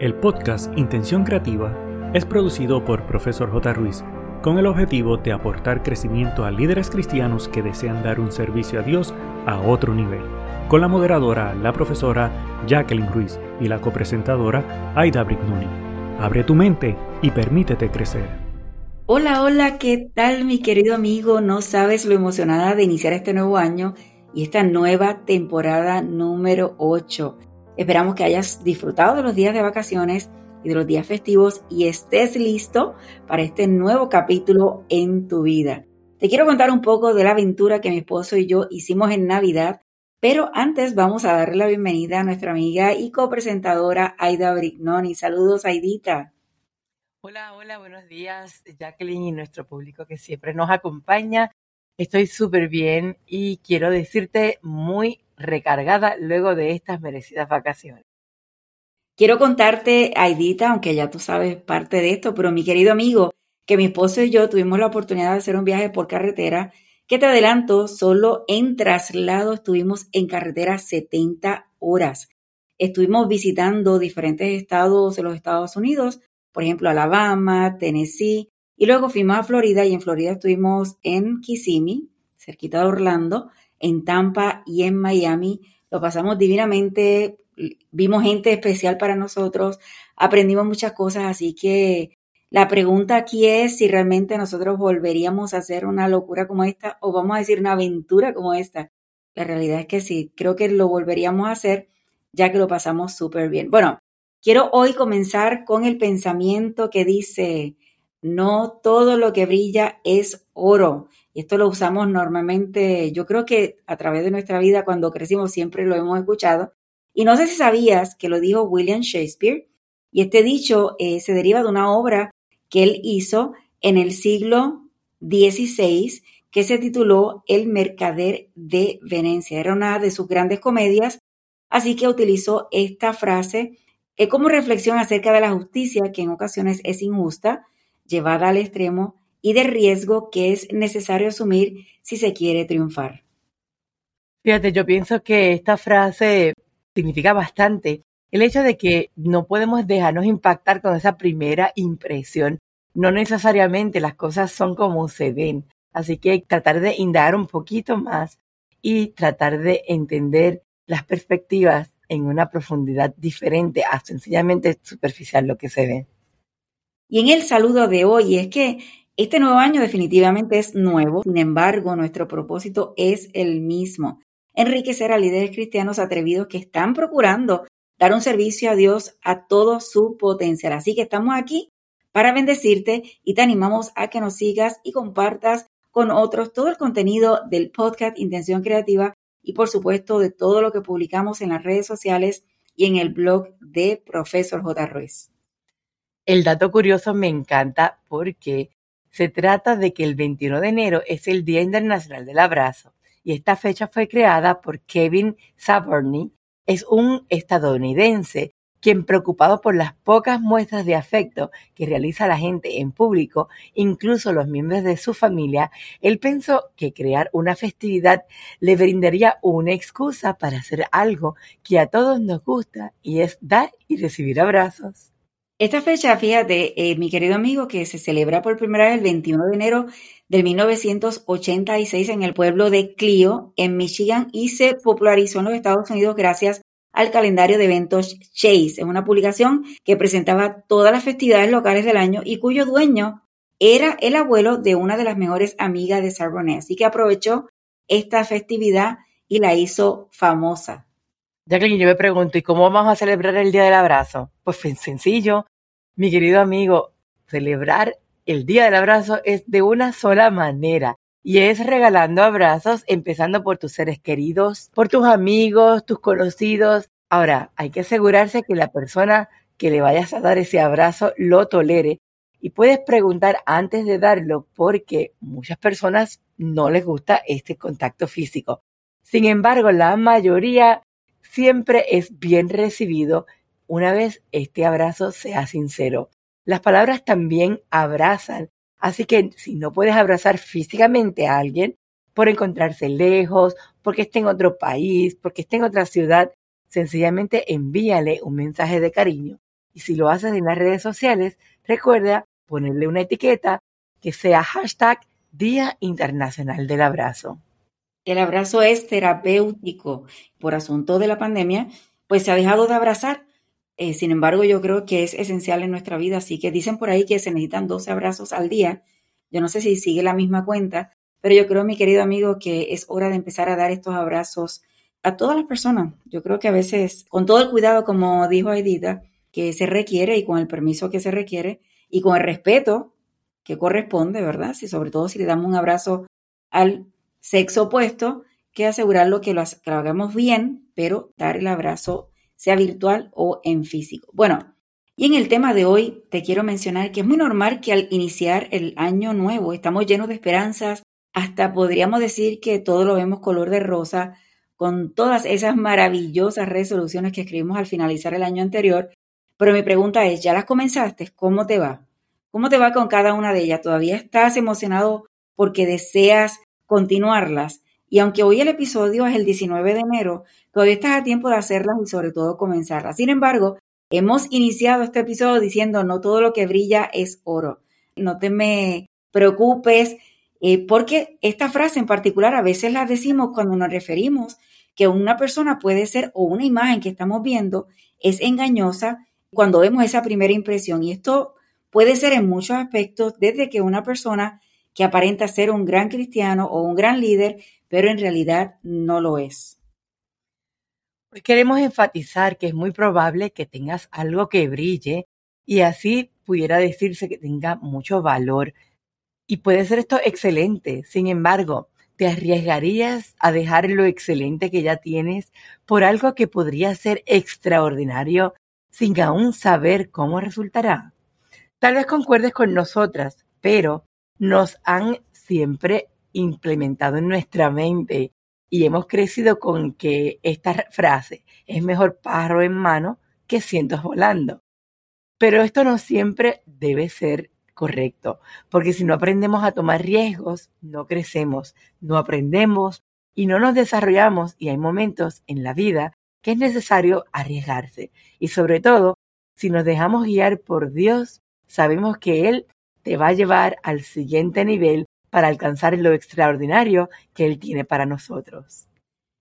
El podcast Intención Creativa es producido por Profesor J. Ruiz con el objetivo de aportar crecimiento a líderes cristianos que desean dar un servicio a Dios a otro nivel, con la moderadora, la profesora Jacqueline Ruiz y la copresentadora Aida Brignoni. Abre tu mente y permítete crecer. Hola, hola, ¿qué tal mi querido amigo? No sabes lo emocionada de iniciar este nuevo año y esta nueva temporada número 8. Esperamos que hayas disfrutado de los días de vacaciones y de los días festivos y estés listo para este nuevo capítulo en tu vida. Te quiero contar un poco de la aventura que mi esposo y yo hicimos en Navidad, pero antes vamos a darle la bienvenida a nuestra amiga y copresentadora Aida Brignoni. Saludos, Aidita. Hola, hola, buenos días, Jacqueline y nuestro público que siempre nos acompaña. Estoy súper bien y quiero decirte muy recargada luego de estas merecidas vacaciones. Quiero contarte, Aidita, aunque ya tú sabes parte de esto, pero mi querido amigo, que mi esposo y yo tuvimos la oportunidad de hacer un viaje por carretera, que te adelanto, solo en traslado estuvimos en carretera 70 horas. Estuvimos visitando diferentes estados de los Estados Unidos, por ejemplo, Alabama, Tennessee, y luego fuimos a Florida y en Florida estuvimos en Kissimmee, cerquita de Orlando, en Tampa y en Miami. Lo pasamos divinamente, vimos gente especial para nosotros, aprendimos muchas cosas, así que la pregunta aquí es si realmente nosotros volveríamos a hacer una locura como esta o vamos a decir una aventura como esta. La realidad es que sí, creo que lo volveríamos a hacer ya que lo pasamos súper bien. Bueno, quiero hoy comenzar con el pensamiento que dice, no todo lo que brilla es oro. Esto lo usamos normalmente, yo creo que a través de nuestra vida cuando crecimos siempre lo hemos escuchado. Y no sé si sabías que lo dijo William Shakespeare. Y este dicho eh, se deriva de una obra que él hizo en el siglo XVI que se tituló El Mercader de Venecia. Era una de sus grandes comedias, así que utilizó esta frase eh, como reflexión acerca de la justicia, que en ocasiones es injusta, llevada al extremo y de riesgo que es necesario asumir si se quiere triunfar. Fíjate, yo pienso que esta frase significa bastante el hecho de que no podemos dejarnos impactar con esa primera impresión. No necesariamente las cosas son como se ven, así que tratar de indagar un poquito más y tratar de entender las perspectivas en una profundidad diferente a sencillamente superficial lo que se ve. Y en el saludo de hoy es que este nuevo año definitivamente es nuevo, sin embargo, nuestro propósito es el mismo, enriquecer a líderes cristianos atrevidos que están procurando dar un servicio a Dios a todo su potencial. Así que estamos aquí para bendecirte y te animamos a que nos sigas y compartas con otros todo el contenido del podcast Intención Creativa y por supuesto de todo lo que publicamos en las redes sociales y en el blog de Profesor J. Ruiz. El dato curioso me encanta porque se trata de que el 21 de enero es el Día Internacional del Abrazo y esta fecha fue creada por Kevin Saborny. Es un estadounidense quien preocupado por las pocas muestras de afecto que realiza la gente en público, incluso los miembros de su familia, él pensó que crear una festividad le brindaría una excusa para hacer algo que a todos nos gusta y es dar y recibir abrazos. Esta fecha, fíjate, eh, mi querido amigo, que se celebra por primera vez el 21 de enero de 1986 en el pueblo de Clio, en Michigan, y se popularizó en los Estados Unidos gracias al calendario de eventos Chase. Es una publicación que presentaba todas las festividades locales del año y cuyo dueño era el abuelo de una de las mejores amigas de Sarbonet. Así que aprovechó esta festividad y la hizo famosa. Jacqueline, yo me pregunto, ¿y cómo vamos a celebrar el Día del Abrazo? Pues sencillo, mi querido amigo, celebrar el Día del Abrazo es de una sola manera y es regalando abrazos, empezando por tus seres queridos, por tus amigos, tus conocidos. Ahora, hay que asegurarse que la persona que le vayas a dar ese abrazo lo tolere. Y puedes preguntar antes de darlo porque muchas personas no les gusta este contacto físico. Sin embargo, la mayoría siempre es bien recibido una vez este abrazo sea sincero. Las palabras también abrazan, así que si no puedes abrazar físicamente a alguien por encontrarse lejos, porque esté en otro país, porque esté en otra ciudad, sencillamente envíale un mensaje de cariño Y si lo haces en las redes sociales, recuerda ponerle una etiqueta que sea hashtag Día Internacional del Abrazo. El abrazo es terapéutico. Por asunto de la pandemia, pues se ha dejado de abrazar. Eh, sin embargo, yo creo que es esencial en nuestra vida. Así que dicen por ahí que se necesitan 12 abrazos al día. Yo no sé si sigue la misma cuenta, pero yo creo, mi querido amigo, que es hora de empezar a dar estos abrazos a todas las personas. Yo creo que a veces, con todo el cuidado, como dijo Aidita, que se requiere y con el permiso que se requiere y con el respeto que corresponde, ¿verdad? Si sobre todo si le damos un abrazo al sexo opuesto, que asegurarlo que lo, que lo hagamos bien, pero dar el abrazo sea virtual o en físico. Bueno, y en el tema de hoy te quiero mencionar que es muy normal que al iniciar el año nuevo estamos llenos de esperanzas, hasta podríamos decir que todo lo vemos color de rosa, con todas esas maravillosas resoluciones que escribimos al finalizar el año anterior. Pero mi pregunta es, ¿ya las comenzaste? ¿Cómo te va? ¿Cómo te va con cada una de ellas? ¿Todavía estás emocionado porque deseas continuarlas? Y aunque hoy el episodio es el 19 de enero, todavía estás a tiempo de hacerlas y sobre todo comenzarlas. Sin embargo, hemos iniciado este episodio diciendo no todo lo que brilla es oro. No te me preocupes eh, porque esta frase en particular a veces la decimos cuando nos referimos que una persona puede ser o una imagen que estamos viendo es engañosa cuando vemos esa primera impresión. Y esto puede ser en muchos aspectos, desde que una persona que aparenta ser un gran cristiano o un gran líder, pero en realidad no lo es. Queremos enfatizar que es muy probable que tengas algo que brille y así pudiera decirse que tenga mucho valor y puede ser esto excelente. Sin embargo, ¿te arriesgarías a dejar lo excelente que ya tienes por algo que podría ser extraordinario sin aún saber cómo resultará? Tal vez concuerdes con nosotras, pero nos han siempre implementado en nuestra mente y hemos crecido con que esta frase es mejor pájaro en mano que cientos volando. Pero esto no siempre debe ser correcto, porque si no aprendemos a tomar riesgos, no crecemos, no aprendemos y no nos desarrollamos y hay momentos en la vida que es necesario arriesgarse. Y sobre todo, si nos dejamos guiar por Dios, sabemos que Él te va a llevar al siguiente nivel para alcanzar lo extraordinario que Él tiene para nosotros.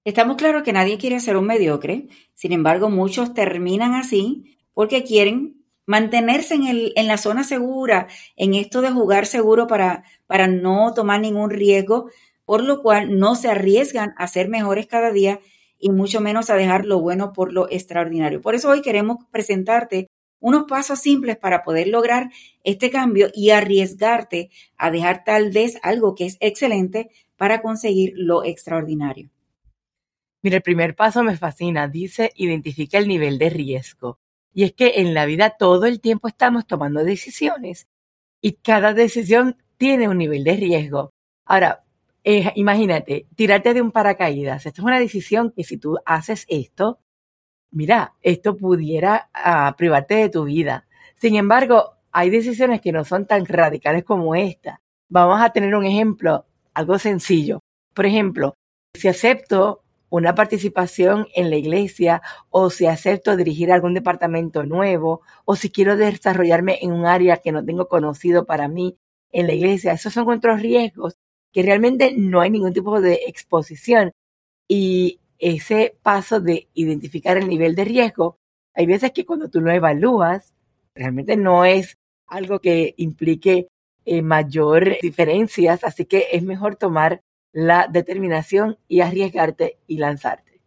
Estamos claros que nadie quiere ser un mediocre, sin embargo muchos terminan así porque quieren mantenerse en, el, en la zona segura, en esto de jugar seguro para, para no tomar ningún riesgo, por lo cual no se arriesgan a ser mejores cada día y mucho menos a dejar lo bueno por lo extraordinario. Por eso hoy queremos presentarte unos pasos simples para poder lograr este cambio y arriesgarte a dejar tal vez algo que es excelente para conseguir lo extraordinario. Mira, el primer paso me fascina. Dice, identifica el nivel de riesgo. Y es que en la vida todo el tiempo estamos tomando decisiones y cada decisión tiene un nivel de riesgo. Ahora, eh, imagínate, tirarte de un paracaídas. Esto es una decisión que si tú haces esto, mira, esto pudiera ah, privarte de tu vida. Sin embargo, hay decisiones que no son tan radicales como esta. Vamos a tener un ejemplo, algo sencillo. Por ejemplo, si acepto una participación en la iglesia o si acepto dirigir algún departamento nuevo o si quiero desarrollarme en un área que no tengo conocido para mí en la iglesia. Esos son otros riesgos que realmente no hay ningún tipo de exposición y ese paso de identificar el nivel de riesgo, hay veces que cuando tú lo evalúas, realmente no es algo que implique eh, mayor diferencias, así que es mejor tomar la determinación y arriesgarte y lanzarte.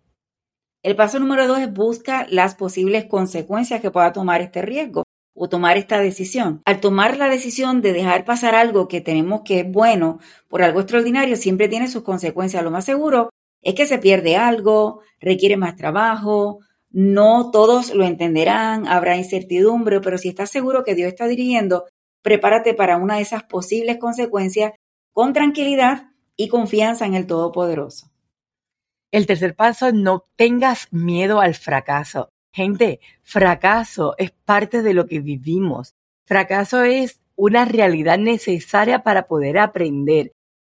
El paso número dos es busca las posibles consecuencias que pueda tomar este riesgo o tomar esta decisión. Al tomar la decisión de dejar pasar algo que tenemos que es bueno por algo extraordinario, siempre tiene sus consecuencias. Lo más seguro es que se pierde algo, requiere más trabajo, no todos lo entenderán, habrá incertidumbre, pero si estás seguro que Dios está dirigiendo, prepárate para una de esas posibles consecuencias con tranquilidad y confianza en el Todopoderoso. El tercer paso, no tengas miedo al fracaso. Gente, fracaso es parte de lo que vivimos. Fracaso es una realidad necesaria para poder aprender.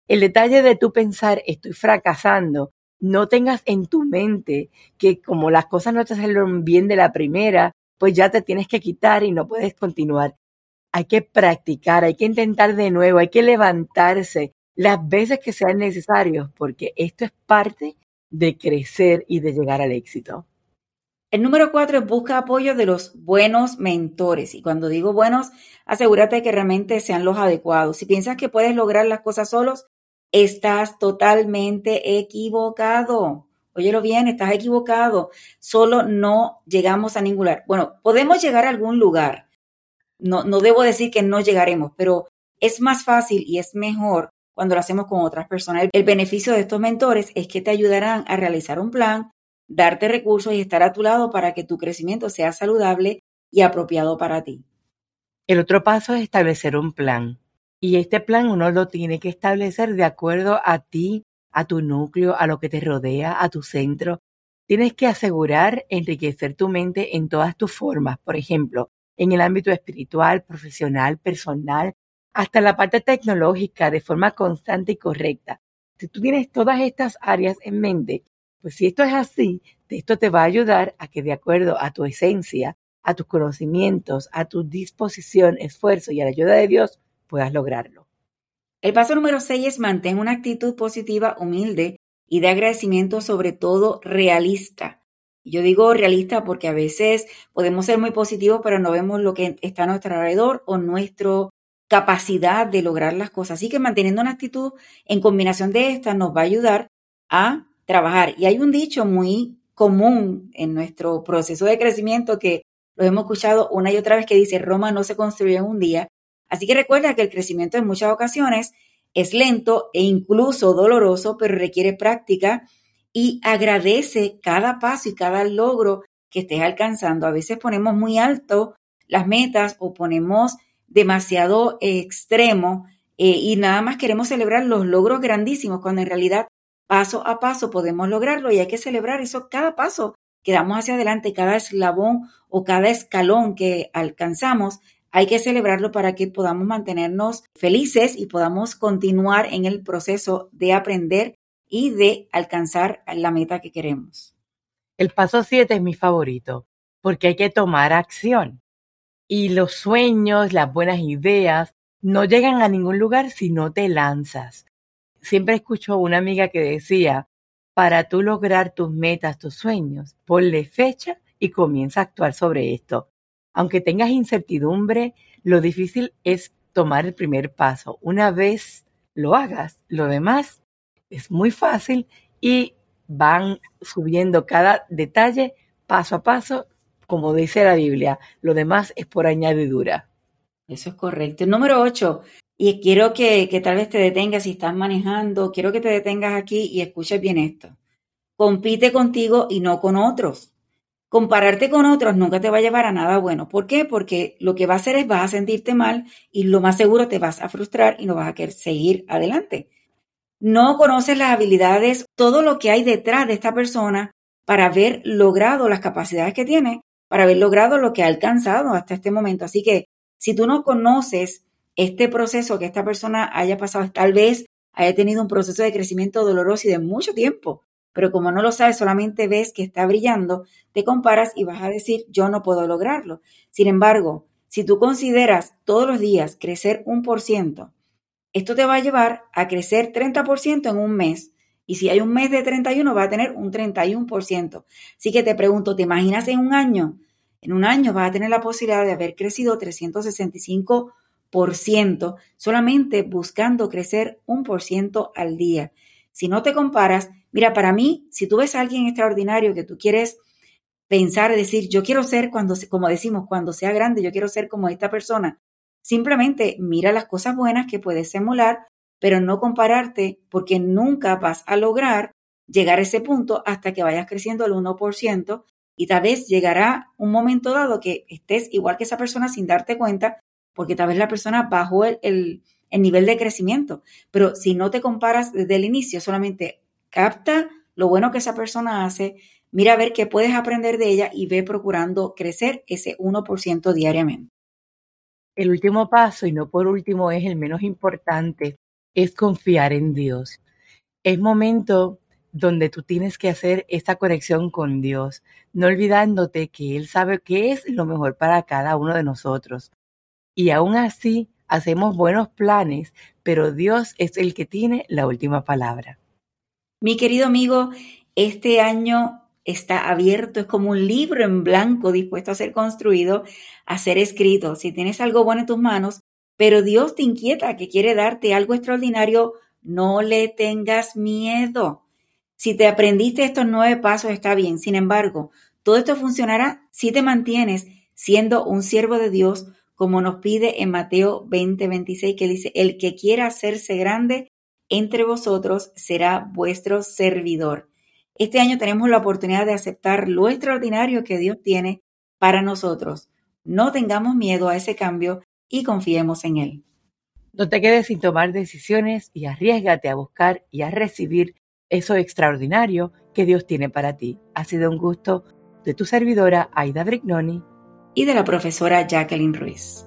El detalle de tú pensar estoy fracasando, no tengas en tu mente que como las cosas no te salieron bien de la primera, pues ya te tienes que quitar y no puedes continuar. Hay que practicar, hay que intentar de nuevo, hay que levantarse las veces que sean necesarios, porque esto es parte de crecer y de llegar al éxito. El número cuatro es busca apoyo de los buenos mentores. Y cuando digo buenos, asegúrate que realmente sean los adecuados. Si piensas que puedes lograr las cosas solos, estás totalmente equivocado. Óyelo bien, estás equivocado. Solo no llegamos a ningún lugar. Bueno, podemos llegar a algún lugar. No, no debo decir que no llegaremos, pero es más fácil y es mejor cuando lo hacemos con otras personas. El beneficio de estos mentores es que te ayudarán a realizar un plan, darte recursos y estar a tu lado para que tu crecimiento sea saludable y apropiado para ti. El otro paso es establecer un plan. Y este plan uno lo tiene que establecer de acuerdo a ti, a tu núcleo, a lo que te rodea, a tu centro. Tienes que asegurar enriquecer tu mente en todas tus formas, por ejemplo, en el ámbito espiritual, profesional, personal, hasta la parte tecnológica de forma constante y correcta. Si tú tienes todas estas áreas en mente, pues si esto es así, esto te va a ayudar a que de acuerdo a tu esencia, a tus conocimientos, a tu disposición, esfuerzo y a la ayuda de Dios, puedas lograrlo. El paso número 6 es mantener una actitud positiva, humilde y de agradecimiento, sobre todo realista. Yo digo realista porque a veces podemos ser muy positivos, pero no vemos lo que está a nuestro alrededor o nuestra capacidad de lograr las cosas. Así que manteniendo una actitud en combinación de estas nos va a ayudar a trabajar. Y hay un dicho muy común en nuestro proceso de crecimiento que lo hemos escuchado una y otra vez que dice, Roma no se construyó en un día. Así que recuerda que el crecimiento en muchas ocasiones es lento e incluso doloroso, pero requiere práctica y agradece cada paso y cada logro que estés alcanzando. A veces ponemos muy alto las metas o ponemos demasiado extremo eh, y nada más queremos celebrar los logros grandísimos cuando en realidad paso a paso podemos lograrlo y hay que celebrar eso cada paso que damos hacia adelante, cada eslabón o cada escalón que alcanzamos, hay que celebrarlo para que podamos mantenernos felices y podamos continuar en el proceso de aprender y de alcanzar la meta que queremos. El paso 7 es mi favorito porque hay que tomar acción. Y los sueños, las buenas ideas, no llegan a ningún lugar si no te lanzas siempre escucho una amiga que decía, para tú lograr tus metas, tus sueños, ponle fecha y comienza a actuar sobre esto. Aunque tengas incertidumbre, lo difícil es tomar el primer paso. Una vez lo hagas, lo demás es muy fácil y van subiendo cada detalle paso a paso, como dice la Biblia. Lo demás es por añadidura. Eso es correcto. número 8, y quiero que, que tal vez te detengas si estás manejando, quiero que te detengas aquí y escuches bien esto. Compite contigo y no con otros. Compararte con otros nunca te va a llevar a nada bueno. ¿Por qué? Porque lo que va a hacer es vas a sentirte mal y lo más seguro te vas a frustrar y no vas a querer seguir adelante. No conoces las habilidades, todo lo que hay detrás de esta persona para haber logrado las capacidades que tiene, para haber logrado lo que ha alcanzado hasta este momento. Así que si tú no conoces este proceso que esta persona haya pasado, tal vez haya tenido un proceso de crecimiento doloroso y de mucho tiempo, pero como no lo sabes, solamente ves que está brillando, te comparas y vas a decir, yo no puedo lograrlo. Sin embargo, si tú consideras todos los días crecer un por ciento, esto te va a llevar a crecer 30% en un mes. Y si hay un mes de 31, va a tener un 31%. Así que te pregunto, ¿te imaginas en un año? En un año vas a tener la posibilidad de haber crecido 365 por ciento, solamente buscando crecer un por ciento al día. Si no te comparas, mira, para mí, si tú ves a alguien extraordinario que tú quieres pensar, decir, yo quiero ser cuando, como decimos, cuando sea grande, yo quiero ser como esta persona, simplemente mira las cosas buenas que puedes emular, pero no compararte porque nunca vas a lograr llegar a ese punto hasta que vayas creciendo al 1% y tal vez llegará un momento dado que estés igual que esa persona sin darte cuenta porque tal vez la persona bajó el, nivel de crecimiento. Pero si no te comparas desde el inicio, solamente capta lo bueno que esa persona hace, mira a ver qué puedes aprender de ella y ve procurando crecer ese 1% diariamente. El último paso, y no por último es el menos importante, es confiar en Dios. Es momento donde tú tienes que hacer esta conexión con Dios, no olvidándote que Él sabe qué es lo mejor para cada uno de nosotros. Y aún así, hacemos buenos planes, pero Dios es el que tiene la última palabra. Mi querido amigo, este año está abierto, es como un libro en blanco dispuesto a ser construido, a ser escrito. Si tienes algo bueno en tus manos, pero Dios te inquieta, que quiere darte algo extraordinario, no le tengas miedo. Si te aprendiste estos nueve pasos, está bien. Sin embargo, todo esto funcionará si te mantienes siendo un siervo de Dios, como nos pide en Mateo 20, 26, que dice, el que quiera hacerse grande entre vosotros será vuestro servidor. Este año tenemos la oportunidad de aceptar lo extraordinario que Dios tiene para nosotros. No tengamos miedo a ese cambio y confiemos en Él. No te quedes sin tomar decisiones y arriesgate a buscar y a recibir eso extraordinario que Dios tiene para ti. Ha sido un gusto de tu servidora Aida Brignoni y de la profesora Jacqueline Ruiz.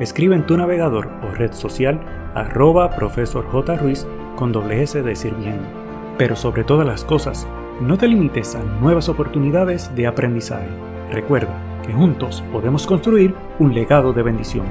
escribe en tu navegador o red social arroba profesor J. Ruiz con doble S de sirviendo. Pero sobre todas las cosas, no te limites a nuevas oportunidades de aprendizaje. Recuerda que juntos podemos construir un legado de bendición.